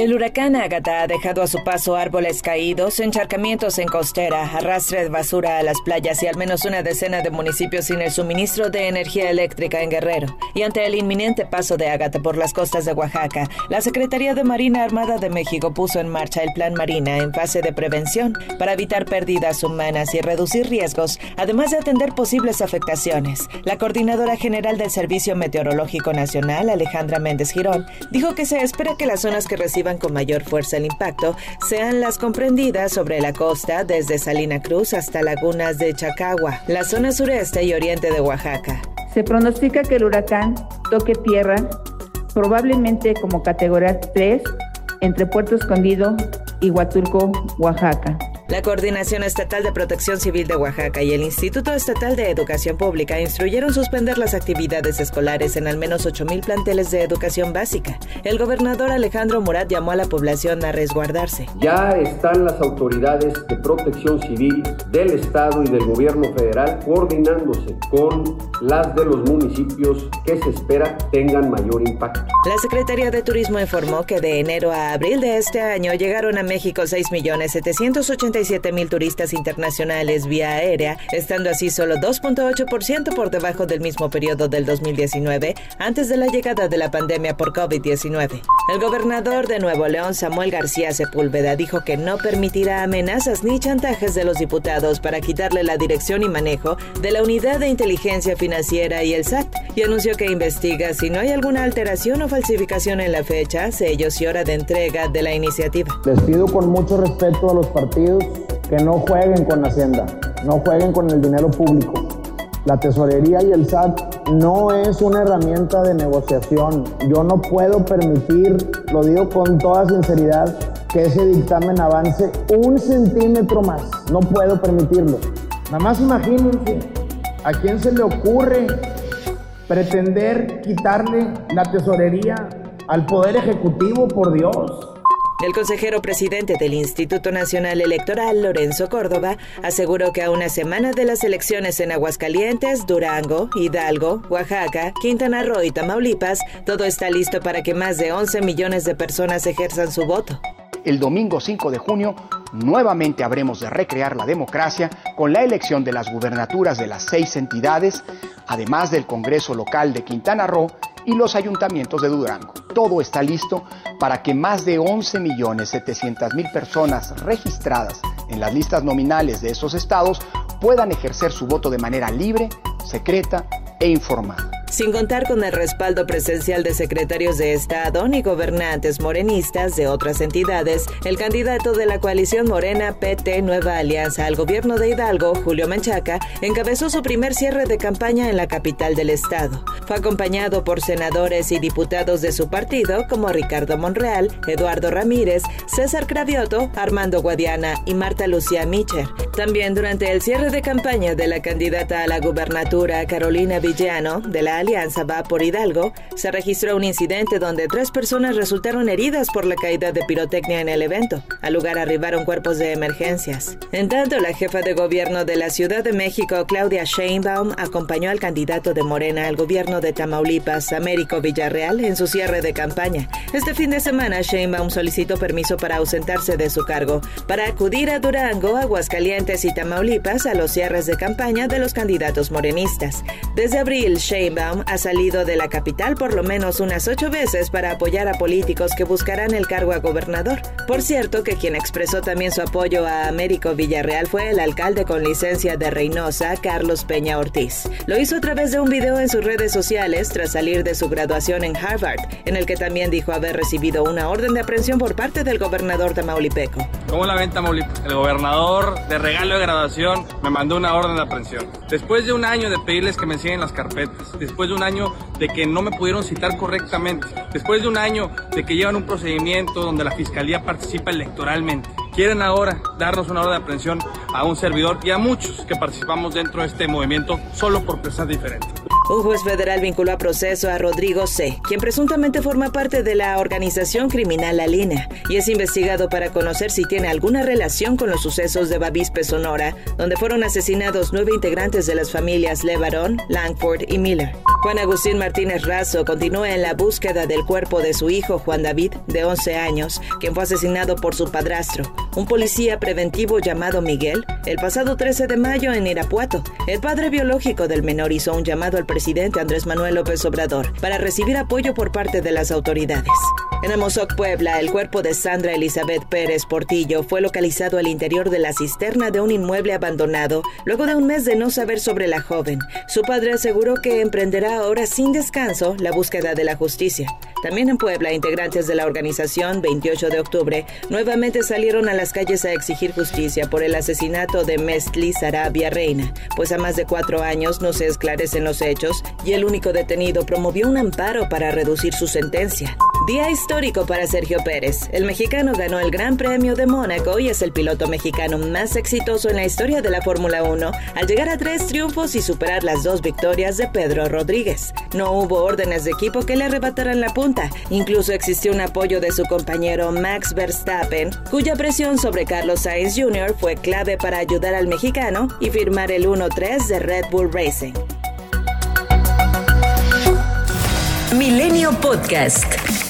El huracán Ágata ha dejado a su paso árboles caídos, encharcamientos en costera, arrastre de basura a las playas y al menos una decena de municipios sin el suministro de energía eléctrica en Guerrero. Y ante el inminente paso de Ágata por las costas de Oaxaca, la Secretaría de Marina Armada de México puso en marcha el Plan Marina en fase de prevención para evitar pérdidas humanas y reducir riesgos, además de atender posibles afectaciones. La coordinadora general del Servicio Meteorológico Nacional, Alejandra Méndez Girón, dijo que se espera que las zonas que reciban con mayor fuerza el impacto sean las comprendidas sobre la costa desde Salina Cruz hasta lagunas de Chacagua, la zona sureste y oriente de Oaxaca. Se pronostica que el huracán toque tierra probablemente como categoría 3 entre Puerto Escondido y Huatulco, Oaxaca. La Coordinación Estatal de Protección Civil de Oaxaca y el Instituto Estatal de Educación Pública instruyeron suspender las actividades escolares en al menos 8.000 planteles de educación básica. El gobernador Alejandro Murat llamó a la población a resguardarse. Ya están las autoridades de protección civil del Estado y del gobierno federal coordinándose con las de los municipios que se espera tengan mayor impacto. La Secretaría de Turismo informó que de enero a abril de este año llegaron a México 6.780.000 mil turistas internacionales vía aérea, estando así solo 2.8% por debajo del mismo periodo del 2019, antes de la llegada de la pandemia por COVID-19. El gobernador de Nuevo León, Samuel García Sepúlveda, dijo que no permitirá amenazas ni chantajes de los diputados para quitarle la dirección y manejo de la Unidad de Inteligencia Financiera y el SAT, y anunció que investiga si no hay alguna alteración o falsificación en la fecha, sellos y hora de entrega de la iniciativa. Les pido con mucho respeto a los partidos que no jueguen con Hacienda, no jueguen con el dinero público. La tesorería y el SAT no es una herramienta de negociación. Yo no puedo permitir, lo digo con toda sinceridad, que ese dictamen avance un centímetro más. No puedo permitirlo. Nada más imagínense, ¿a quién se le ocurre pretender quitarle la tesorería al Poder Ejecutivo, por Dios? El consejero presidente del Instituto Nacional Electoral, Lorenzo Córdoba, aseguró que a una semana de las elecciones en Aguascalientes, Durango, Hidalgo, Oaxaca, Quintana Roo y Tamaulipas, todo está listo para que más de 11 millones de personas ejerzan su voto. El domingo 5 de junio nuevamente habremos de recrear la democracia con la elección de las gubernaturas de las seis entidades, además del Congreso local de Quintana Roo y los ayuntamientos de Durango. Todo está listo para que más de 11.700.000 personas registradas en las listas nominales de esos estados puedan ejercer su voto de manera libre, secreta e informada sin contar con el respaldo presencial de secretarios de Estado ni gobernantes morenistas de otras entidades, el candidato de la coalición Morena PT Nueva Alianza al gobierno de Hidalgo, Julio Manchaca, encabezó su primer cierre de campaña en la capital del estado. Fue acompañado por senadores y diputados de su partido como Ricardo Monreal, Eduardo Ramírez, César Cravioto, Armando Guadiana y Marta Lucía Micher. También durante el cierre de campaña de la candidata a la gubernatura Carolina Villano de la Alianza Va por Hidalgo, se registró un incidente donde tres personas resultaron heridas por la caída de pirotecnia en el evento. Al lugar arribaron cuerpos de emergencias. En tanto, la jefa de gobierno de la Ciudad de México, Claudia Sheinbaum, acompañó al candidato de Morena al gobierno de Tamaulipas, Américo Villarreal, en su cierre de campaña. Este fin de semana, Sheinbaum solicitó permiso para ausentarse de su cargo, para acudir a Durango, Aguascalientes y Tamaulipas a los cierres de campaña de los candidatos morenistas. Desde abril, Sheinbaum ha salido de la capital por lo menos unas ocho veces para apoyar a políticos que buscarán el cargo a gobernador. Por cierto, que quien expresó también su apoyo a Américo Villarreal fue el alcalde con licencia de Reynosa, Carlos Peña Ortiz. Lo hizo a través de un video en sus redes sociales tras salir de su graduación en Harvard, en el que también dijo haber recibido una orden de aprehensión por parte del gobernador tamaulipeco. ¿Cómo la ven Tamaulipas? El gobernador de regalo de graduación me mandó una orden de aprehensión. Después de un año de pedirles que me enseñen las carpetas, después de un año de que no me pudieron citar correctamente, después de un año de que llevan un procedimiento donde la fiscalía participa electoralmente. Quieren ahora darnos una hora de aprehensión a un servidor y a muchos que participamos dentro de este movimiento solo por pensar diferente. Un juez federal vinculó a proceso a Rodrigo C., quien presuntamente forma parte de la organización criminal La Línea y es investigado para conocer si tiene alguna relación con los sucesos de Bavispe, Sonora, donde fueron asesinados nueve integrantes de las familias Levarón, Langford y Miller. Juan Agustín Martínez Razo continúa en la búsqueda del cuerpo de su hijo Juan David, de 11 años, quien fue asesinado por su padrastro, un policía preventivo llamado Miguel, el pasado 13 de mayo en Irapuato. El padre biológico del menor hizo un llamado al presidente Andrés Manuel López Obrador para recibir apoyo por parte de las autoridades. En Amozoc, Puebla, el cuerpo de Sandra Elizabeth Pérez Portillo fue localizado al interior de la cisterna de un inmueble abandonado luego de un mes de no saber sobre la joven. Su padre aseguró que emprenderá ahora sin descanso la búsqueda de la justicia. También en Puebla, integrantes de la organización 28 de octubre nuevamente salieron a las calles a exigir justicia por el asesinato de Mestli Sarabia Reina, pues a más de cuatro años no se esclarecen los hechos y el único detenido promovió un amparo para reducir su sentencia. Día histórico para Sergio Pérez. El mexicano ganó el Gran Premio de Mónaco y es el piloto mexicano más exitoso en la historia de la Fórmula 1 al llegar a tres triunfos y superar las dos victorias de Pedro Rodríguez. No hubo órdenes de equipo que le arrebataran la punta. Incluso existió un apoyo de su compañero Max Verstappen, cuya presión sobre Carlos Sainz Jr. fue clave para ayudar al mexicano y firmar el 1-3 de Red Bull Racing. Milenio Podcast.